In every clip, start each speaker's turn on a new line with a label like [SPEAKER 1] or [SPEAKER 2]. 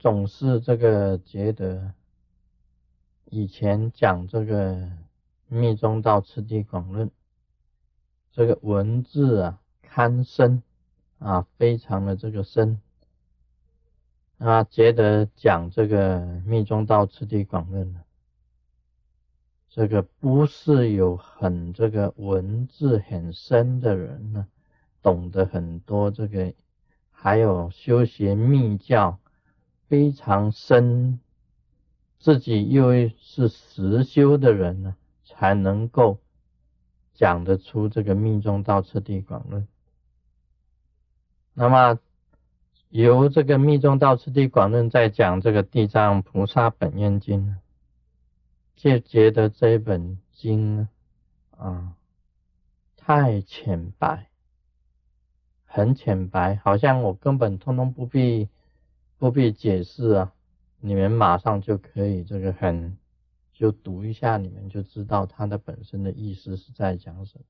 [SPEAKER 1] 总是这个觉得，以前讲这个密宗道次第广论，这个文字啊堪深啊，非常的这个深啊，觉得讲这个密宗道次第广论呢，这个不是有很这个文字很深的人呢，懂得很多这个，还有修学密教。非常深，自己又是实修的人呢，才能够讲得出这个密宗道次第广论。那么由这个密宗道次第广论在讲这个地藏菩萨本愿经，就觉得这本经啊太浅白，很浅白，好像我根本通通不必。不必解释啊，你们马上就可以这个很就读一下，你们就知道它的本身的意思是在讲什么，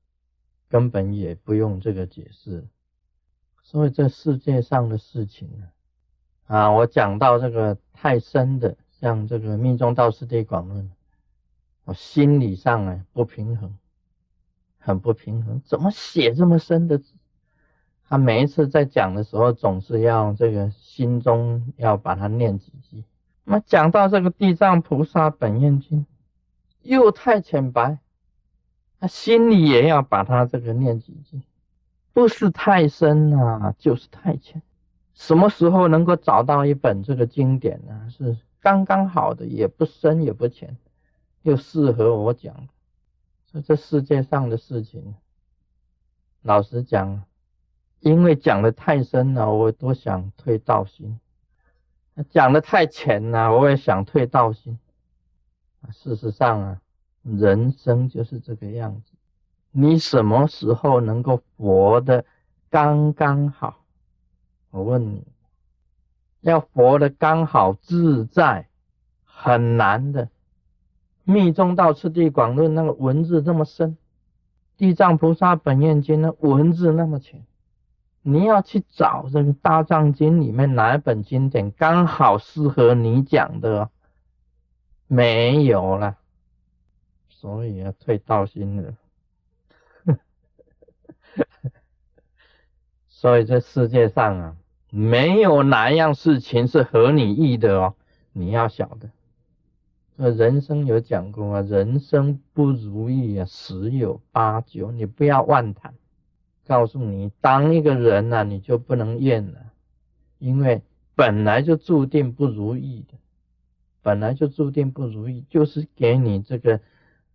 [SPEAKER 1] 根本也不用这个解释。所以这世界上的事情呢，啊，我讲到这个太深的，像这个密宗道次第广论，我心理上啊不平衡，很不平衡，怎么写这么深的？他每一次在讲的时候，总是要这个心中要把它念几句。那么讲到这个地藏菩萨本愿经，又太浅白，他心里也要把它这个念几句，不是太深啊，就是太浅。什么时候能够找到一本这个经典呢？是刚刚好的，也不深也不浅，又适合我讲。所以这世界上的事情，老实讲。因为讲的太深了，我都想退道心；讲的太浅了，我也想退道心。事实上啊，人生就是这个样子。你什么时候能够活得刚刚好？我问你，要活得刚好自在，很难的。密宗道次第广论那个文字这么深，地藏菩萨本愿经那文字那么浅。你要去找这个大藏经里面哪一本经典刚好适合你讲的，没有了，所以要退道心了。所以这世界上啊，没有哪样事情是合你意的哦，你要晓得。这人生有讲过啊，人生不如意啊，十有八九，你不要妄谈。告诉你，当一个人呢，你就不能怨了，因为本来就注定不如意的，本来就注定不如意，就是给你这个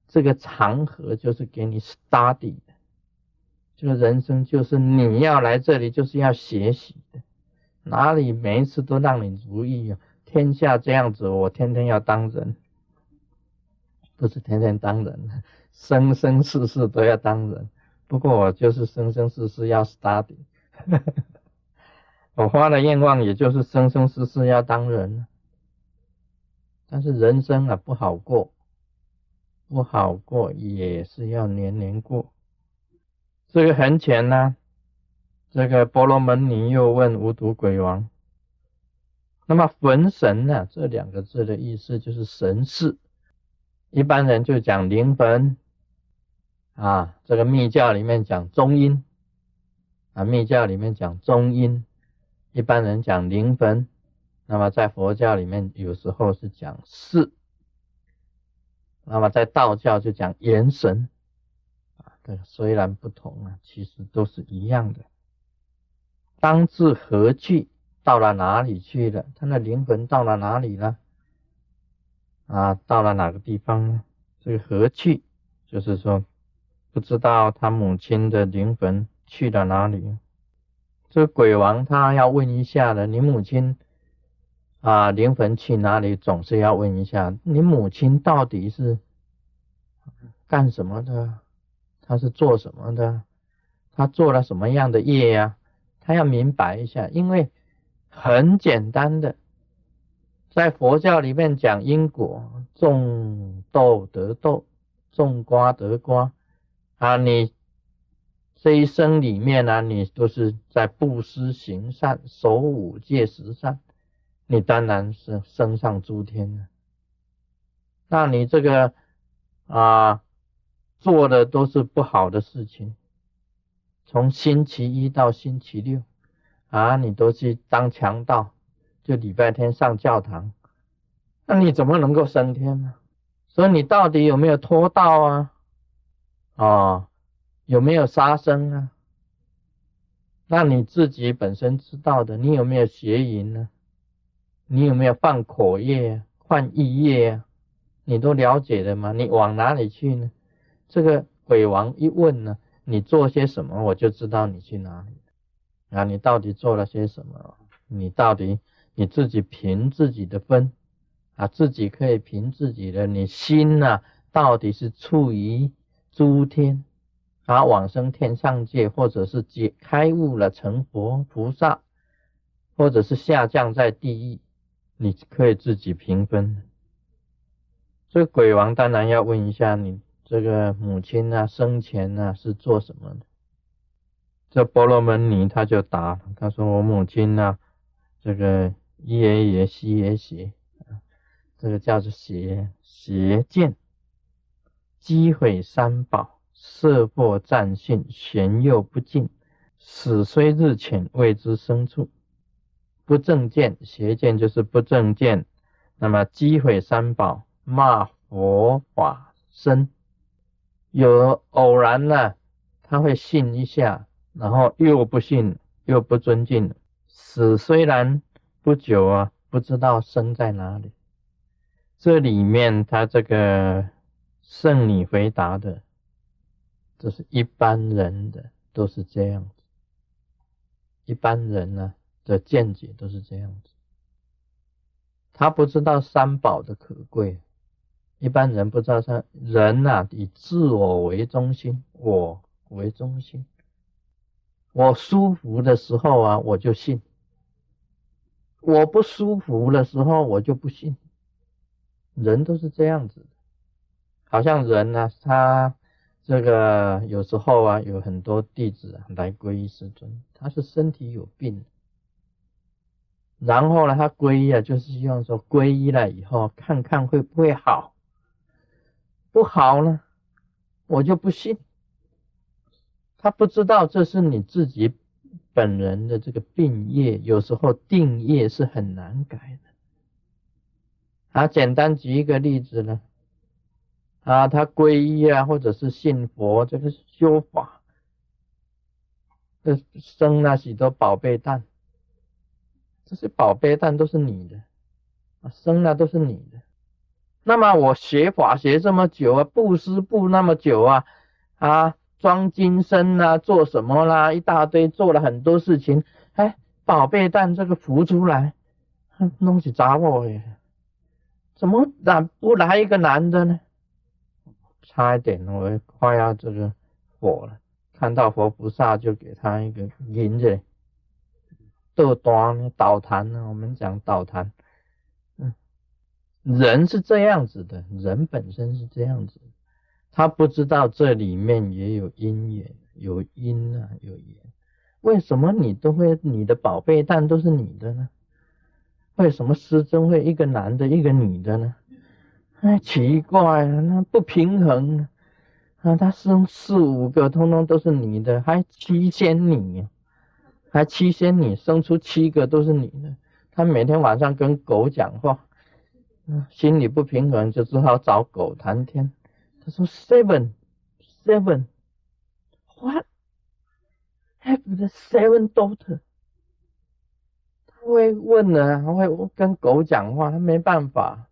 [SPEAKER 1] 这个长河，就是给你 study 的，这个人生就是你要来这里就是要学习的，哪里每一次都让你如意啊？天下这样子，我天天要当人，不是天天当人，生生世世都要当人。不过我就是生生世世要 study，我发的愿望也就是生生世世要当人，但是人生啊不好过，不好过也是要年年过。这个很浅呢，这个婆罗门尼又问无毒鬼王，那么魂神呢？这两个字的意思就是神识，一般人就讲灵魂。啊，这个密教里面讲中阴，啊，密教里面讲中阴，一般人讲灵魂，那么在佛教里面有时候是讲事，那么在道教就讲元神，啊，这个虽然不同啊，其实都是一样的。当至何去？到了哪里去了？他的灵魂到了哪里了？啊，到了哪个地方呢？这个何去？就是说。不知道他母亲的灵魂去了哪里？这鬼王他要问一下的，你母亲啊灵魂去哪里？总是要问一下，你母亲到底是干什么的？他是做什么的？他做了什么样的业呀？他要明白一下，因为很简单的，在佛教里面讲因果，种豆得豆，种瓜得瓜。啊，你这一生里面呢，你都是在布施行善、守五戒十善，你当然是升上诸天了。那你这个啊做的都是不好的事情，从星期一到星期六啊，你都去当强盗，就礼拜天上教堂，那你怎么能够升天呢？所以你到底有没有脱道啊？哦，有没有杀生啊？那你自己本身知道的，你有没有邪淫呢？你有没有犯口业、犯意业啊？你都了解的吗？你往哪里去呢？这个鬼王一问呢，你做些什么，我就知道你去哪里。啊，你到底做了些什么？你到底你自己凭自己的分啊，自己可以凭自己的，你心呐，到底是处于诸天啊，往生天上界，或者是解开悟了成佛菩萨，或者是下降在地狱，你可以自己评分。这个鬼王当然要问一下你这个母亲啊，生前啊是做什么的？这波罗门尼他就答，他说我母亲呢，这个也也西也邪，这个叫做邪邪见，击毁三宝，色破占性，玄又不尽，死虽日浅，未知生处。不正见，邪见就是不正见，那么击毁三宝。骂佛法僧，有偶然呢，他会信一下，然后又不信，又不尊敬。死虽然不久啊，不知道生在哪里。这里面他这个圣女回答的，这是一般人的都是这样子，一般人呢的见解都是这样子。他不知道三宝的可贵。一般人不知道，说人呐以自我为中心，我为中心。我舒服的时候啊，我就信；我不舒服的时候，我就不信。人都是这样子，好像人呢，他这个有时候啊，有很多弟子来皈依师尊，他是身体有病，然后呢，他皈依啊，就是希望说皈依了以后，看看会不会好。不好呢，我就不信。他不知道这是你自己本人的这个病业，有时候定业是很难改的。啊，简单举一个例子呢，啊，他皈依啊，或者是信佛，这个修法，这生那许多宝贝蛋，这些宝贝蛋都是你的，啊，生那都是你的。那么我学法学这么久啊，布施布那么久啊，啊，装金身啊，做什么啦，一大堆，做了很多事情，哎，宝贝蛋这个浮出来，弄起杂货耶，怎么咋不来一个男的呢？差一点我快要这个火了，看到佛菩萨就给他一个银子，豆端倒弹呢，我们讲倒弹。人是这样子的，人本身是这样子，他不知道这里面也有因缘，有因啊，有缘。为什么你都会你的宝贝蛋都是你的呢？为什么师尊会一个男的，一个女的呢？太，奇怪了，那不平衡啊！他生四五个，通通都是你的，还七仙女，还七仙女生出七个都是你的。他每天晚上跟狗讲话。心里不平衡，就只好找狗谈天。他说：“Seven, seven, what? Have the seven daughter？” 他会问呢，他会跟狗讲话，他没办法，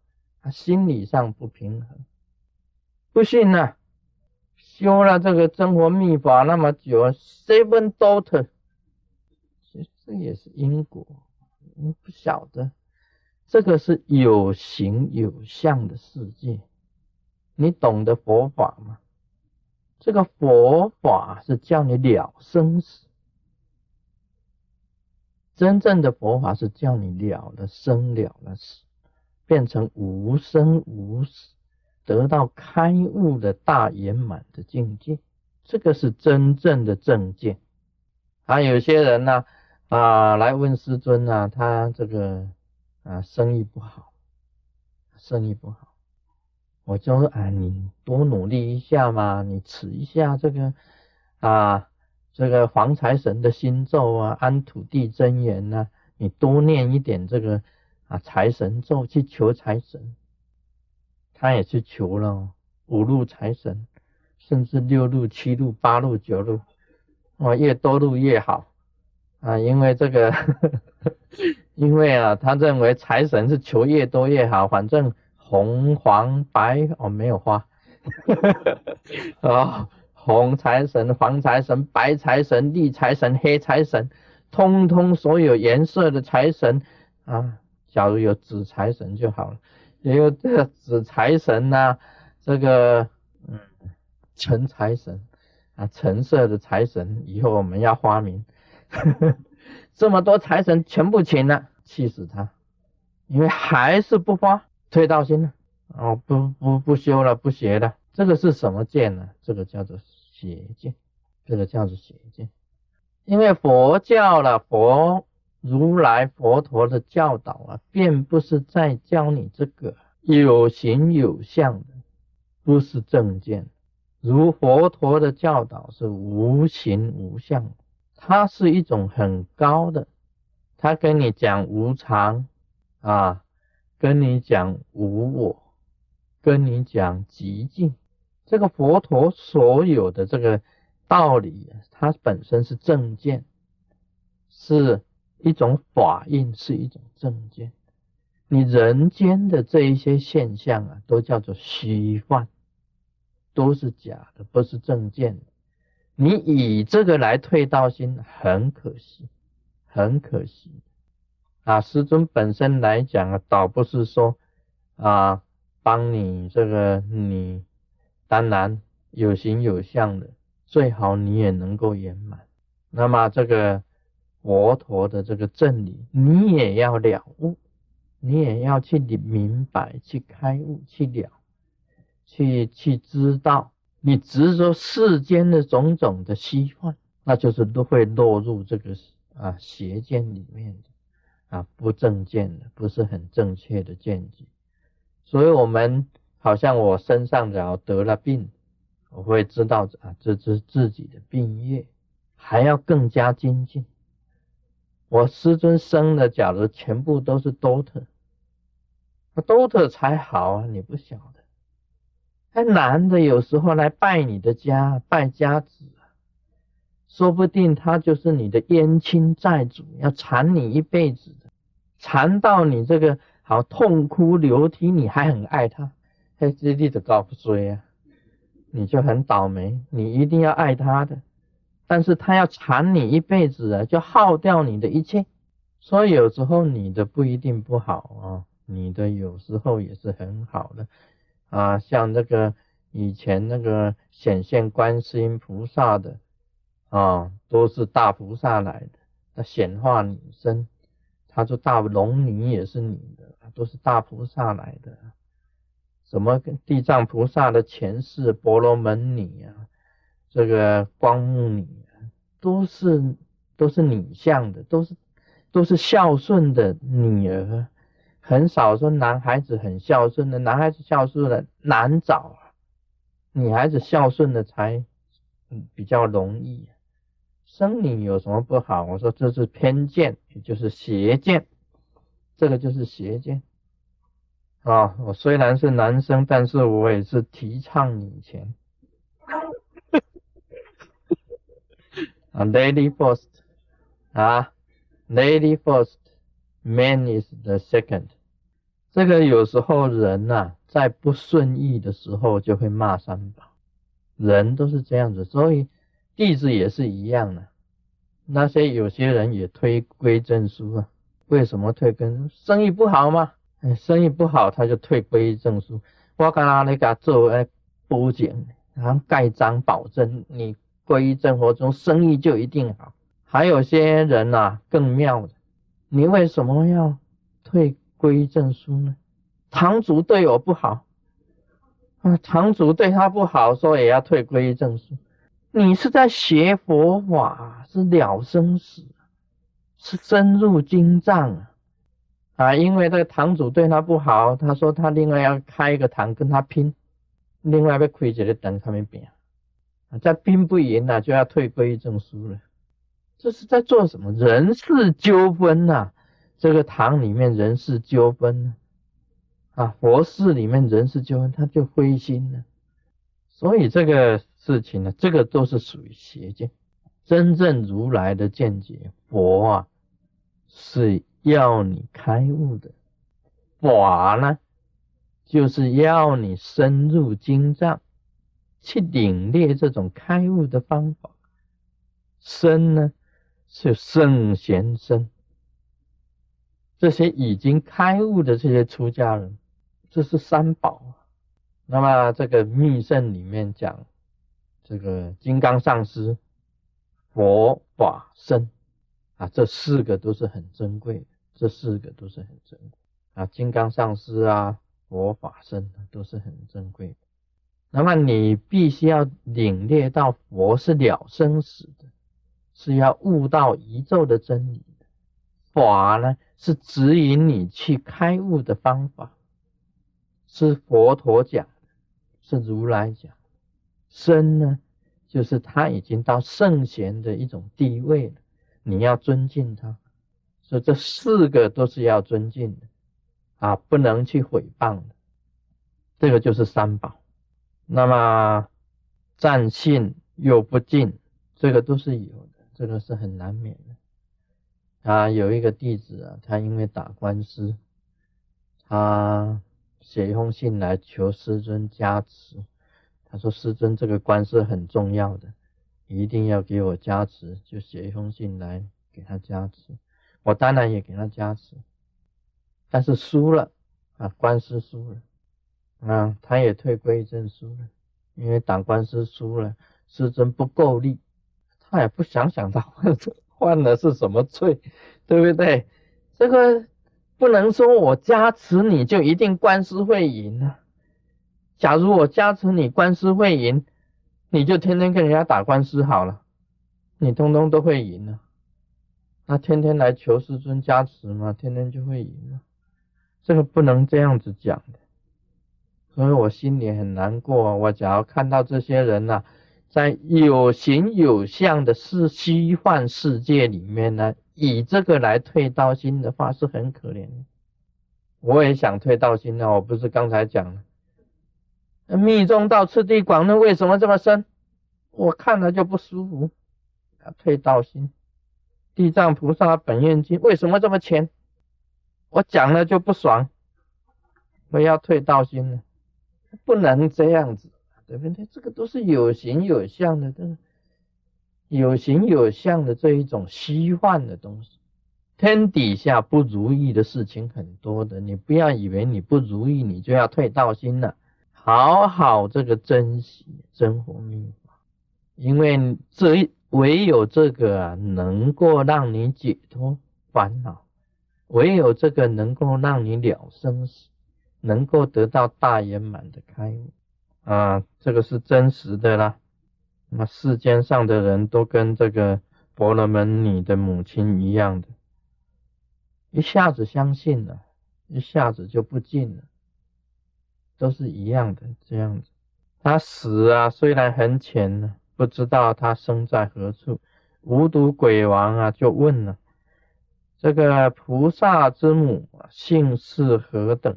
[SPEAKER 1] 他心理上不平衡。不信呢，修了这个真活秘法那么久，seven daughter，这也是因果，你不晓得。这个是有形有相的世界，你懂得佛法吗？这个佛法是叫你了生死，真正的佛法是叫你了了生了了死，变成无生无死，得到开悟的大圆满的境界，这个是真正的正见。啊，有些人呢，啊，来问师尊啊，他这个。啊，生意不好，生意不好，我就说啊，你多努力一下嘛，你持一下这个啊，这个黄财神的心咒啊，安土地真言呐，你多念一点这个啊财神咒去求财神，他也去求了五路财神，甚至六路、七路、八路、九路，哇，越多路越好啊，因为这个。因为啊，他认为财神是求越多越好，反正红黄白哦没有花，啊红财神、黄财神、白财神、绿财神、黑财神，通通所有颜色的财神啊，假如有紫财神就好了，也有这个紫财神呐，这个嗯橙财神啊，橙色的财神，以后我们要花名。这么多财神全部请了，气死他！因为还是不发，退道心了，哦，不不不修了，不学了。这个是什么剑呢？这个叫做邪剑，这个叫做邪剑。因为佛教了，佛如来佛陀的教导啊，并不是在教你这个有形有相的，不是正见。如佛陀的教导是无形无相。它是一种很高的，他跟你讲无常啊，跟你讲无我，跟你讲极静。这个佛陀所有的这个道理，它本身是正见，是一种法印，是一种正见。你人间的这一些现象啊，都叫做虚幻，都是假的，不是正见。你以这个来退道心，很可惜，很可惜啊！师尊本身来讲啊，倒不是说啊，帮你这个你，当然有形有相的，最好你也能够圆满。那么这个佛陀的这个正理，你也要了悟，你也要去明白，去开悟，去了，去去知道。你执着世间的种种的虚幻，那就是都会落入这个啊邪见里面的啊不正见的，不是很正确的见解。所以，我们好像我身上只要得了病，我会知道啊这是自己的病业，还要更加精进。我师尊生的，假如全部都是多特，那多特才好啊，你不晓得。还男的有时候来拜你的家，拜家子，说不定他就是你的冤亲债主，要缠你一辈子的，缠到你这个好痛哭流涕，你还很爱他，嘿，这例子搞不追啊，你就很倒霉，你一定要爱他的，但是他要缠你一辈子啊，就耗掉你的一切，所以有时候你的不一定不好啊，你的有时候也是很好的。啊，像那个以前那个显现观世音菩萨的啊，都是大菩萨来的。那显化女身，他说大龙女也是女的，都是大菩萨来的。什么地藏菩萨的前世婆罗门女啊，这个光目女，都是都是女相的，都是都是孝顺的女儿。很少说男孩子很孝顺的，男孩子孝顺的难找啊，女孩子孝顺的才比较容易。生女有什么不好？我说这是偏见，也就是邪见，这个就是邪见啊。我虽然是男生，但是我也是提倡女权啊，lady first 啊，lady first，man is the second。这个有时候人呐，在不顺意的时候就会骂三宝，人都是这样子，所以弟子也是一样的。那些有些人也推归正书啊，为什么退跟生意不好吗？生意不好他就退归正书。我刚刚那个做哎保检，然后盖章保证你皈依正活中生意就一定好。还有些人呐更妙的，你为什么要退？皈依正书呢？堂主对我不好啊，堂主对他不好，说也要退皈依正书。你是在学佛法，是了生死，是深入经藏啊。啊，因为这个堂主对他不好，他说他另外要开一个堂跟他拼，另外要亏这个等他们拼，在兵不赢了就要退归证书了。这是在做什么人事纠纷呐？这个堂里面人事纠纷啊，佛寺里面人事纠纷，他就灰心了。所以这个事情呢，这个都是属于邪见。真正如来的见解，佛啊是要你开悟的，法呢就是要你深入经藏去领略这种开悟的方法。身呢是圣贤身，这些已经开悟的这些出家人，这是三宝。那么这个密圣里面讲，这个金刚上师。佛法身啊，这四个都是很珍贵的，这四个都是很珍贵啊。金刚上师啊，佛法身都是很珍贵的。那么你必须要领略到佛是了生死的，是要悟到宇宙的真理的。法呢，是指引你去开悟的方法，是佛陀讲的，是如来讲。身呢？就是他已经到圣贤的一种地位了，你要尊敬他，所以这四个都是要尊敬的啊，不能去毁谤的。这个就是三宝。那么占信又不进，这个都是有的，这个是很难免的。啊，有一个弟子啊，他因为打官司，他写一封信来求师尊加持。他说：“师尊，这个官司很重要的，一定要给我加持，就写一封信来给他加持。我当然也给他加持，但是输了啊，官司输了，啊，他也退归正输了，因为打官司输了，师尊不够力，他也不想想他犯犯的是什么罪，对不对？这个不能说我加持你就一定官司会赢啊。”假如我加持你官司会赢，你就天天跟人家打官司好了，你通通都会赢了。那天天来求师尊加持嘛，天天就会赢了。这个不能这样子讲的，所以我心里很难过。我只要看到这些人呐，在有形有相的世虚幻世界里面呢，以这个来退道心的话，是很可怜的。我也想退道心啊，我不是刚才讲了。密宗道次第广论为什么这么深？我看了就不舒服，退道心。地藏菩萨本愿经为什么这么浅？我讲了就不爽，我要退道心了，不能这样子，对不对？这个都是有形有相的，这有形有相的这一种虚幻的东西。天底下不如意的事情很多的，你不要以为你不如意，你就要退道心了。好好这个珍惜真佛密法，因为这唯有这个啊，能够让你解脱烦恼，唯有这个能够让你了生死，能够得到大圆满的开悟啊，这个是真实的啦。那世间上的人都跟这个婆罗门女的母亲一样的，一下子相信了，一下子就不信了。都是一样的这样子，他死啊，虽然很浅呢，不知道他生在何处。无毒鬼王啊，就问了：这个菩萨之母啊姓氏何等？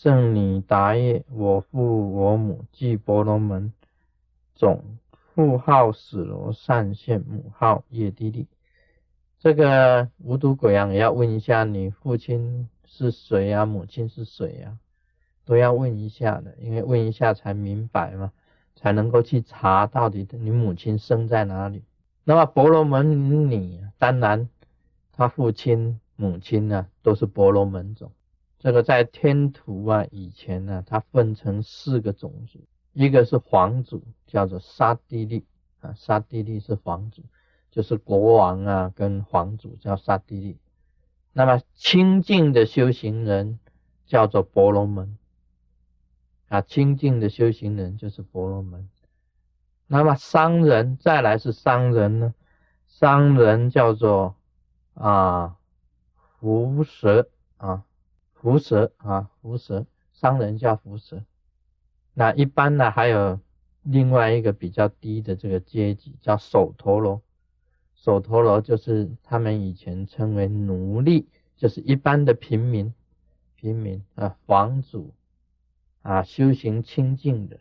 [SPEAKER 1] 圣女答曰：我父我母即婆罗门总，父号死罗善现，母号叶地利。这个无毒鬼啊也要问一下，你父亲是谁啊？母亲是谁啊？都要问一下的，因为问一下才明白嘛，才能够去查到底你母亲生在哪里。那么婆罗门女，当然他父亲、母亲呢都是婆罗门种。这个在天图啊以前呢，它分成四个种族，一个是皇族，叫做沙地利啊，沙地利是皇族，就是国王啊跟皇族叫沙地利。那么清净的修行人叫做婆罗门。啊，清净的修行人就是婆罗门。那么商人再来是商人呢？商人叫做啊，福蛇啊，福蛇啊，福蛇，商人叫福蛇。那一般呢，还有另外一个比较低的这个阶级叫手陀罗，手陀罗就是他们以前称为奴隶，就是一般的平民，平民啊，房主啊，修行清净的。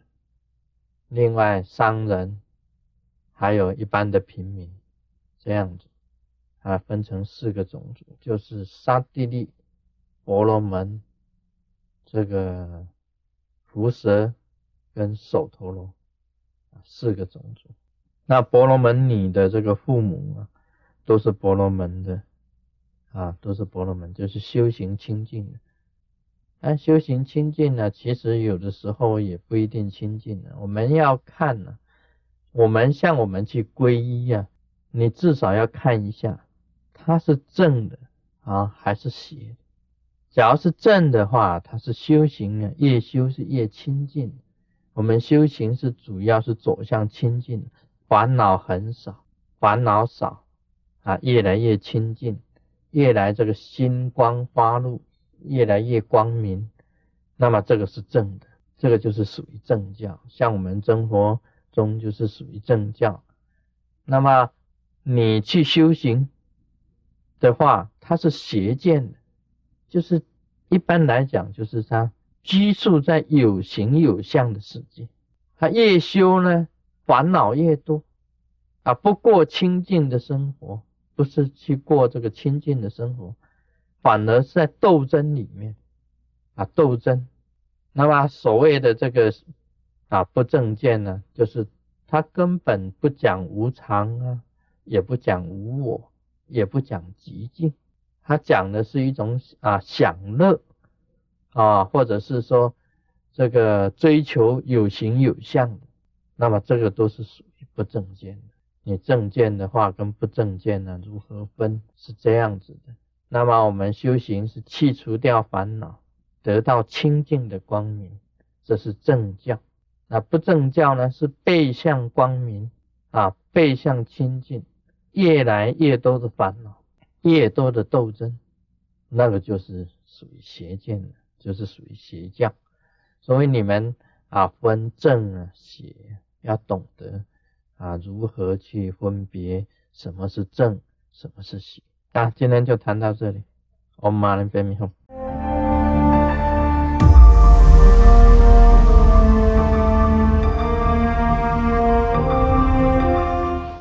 [SPEAKER 1] 另外商人，还有一般的平民，这样子啊，分成四个种族，就是沙地利、婆罗门、这个伏蛇跟首陀罗，四个种族。那婆罗门女的这个父母啊，都是婆罗门的啊，都是婆罗门，就是修行清净的。但修行清净呢，其实有的时候也不一定清净的。我们要看呢，我们像我们去皈依呀，你至少要看一下，它是正的啊还是邪。只要是正的话，它是修行啊，越修是越清净。我们修行是主要是走向清净，烦恼很少，烦恼少啊，越来越清净，越来这个心光发露。越来越光明，那么这个是正的，这个就是属于正教。像我们真佛中就是属于正教。那么你去修行的话，它是邪见的，就是一般来讲，就是它拘束在有形有相的世界。他越修呢，烦恼越多啊，不过清净的生活，不是去过这个清净的生活。反而是在斗争里面啊，斗争。那么所谓的这个啊不正见呢，就是他根本不讲无常啊，也不讲无我，也不讲极静，他讲的是一种啊享乐啊，或者是说这个追求有形有相的。那么这个都是属于不正见的。你正见的话跟不正见呢，如何分？是这样子的。那么我们修行是去除掉烦恼，得到清净的光明，这是正教。那不正教呢？是背向光明啊，背向清净，越来越多的烦恼，越多的斗争，那个就是属于邪见的，就是属于邪教。所以你们啊，分正啊邪，要懂得啊如何去分别什么是正，什么是邪。那，今天就谈到这里，我马上别迷糊。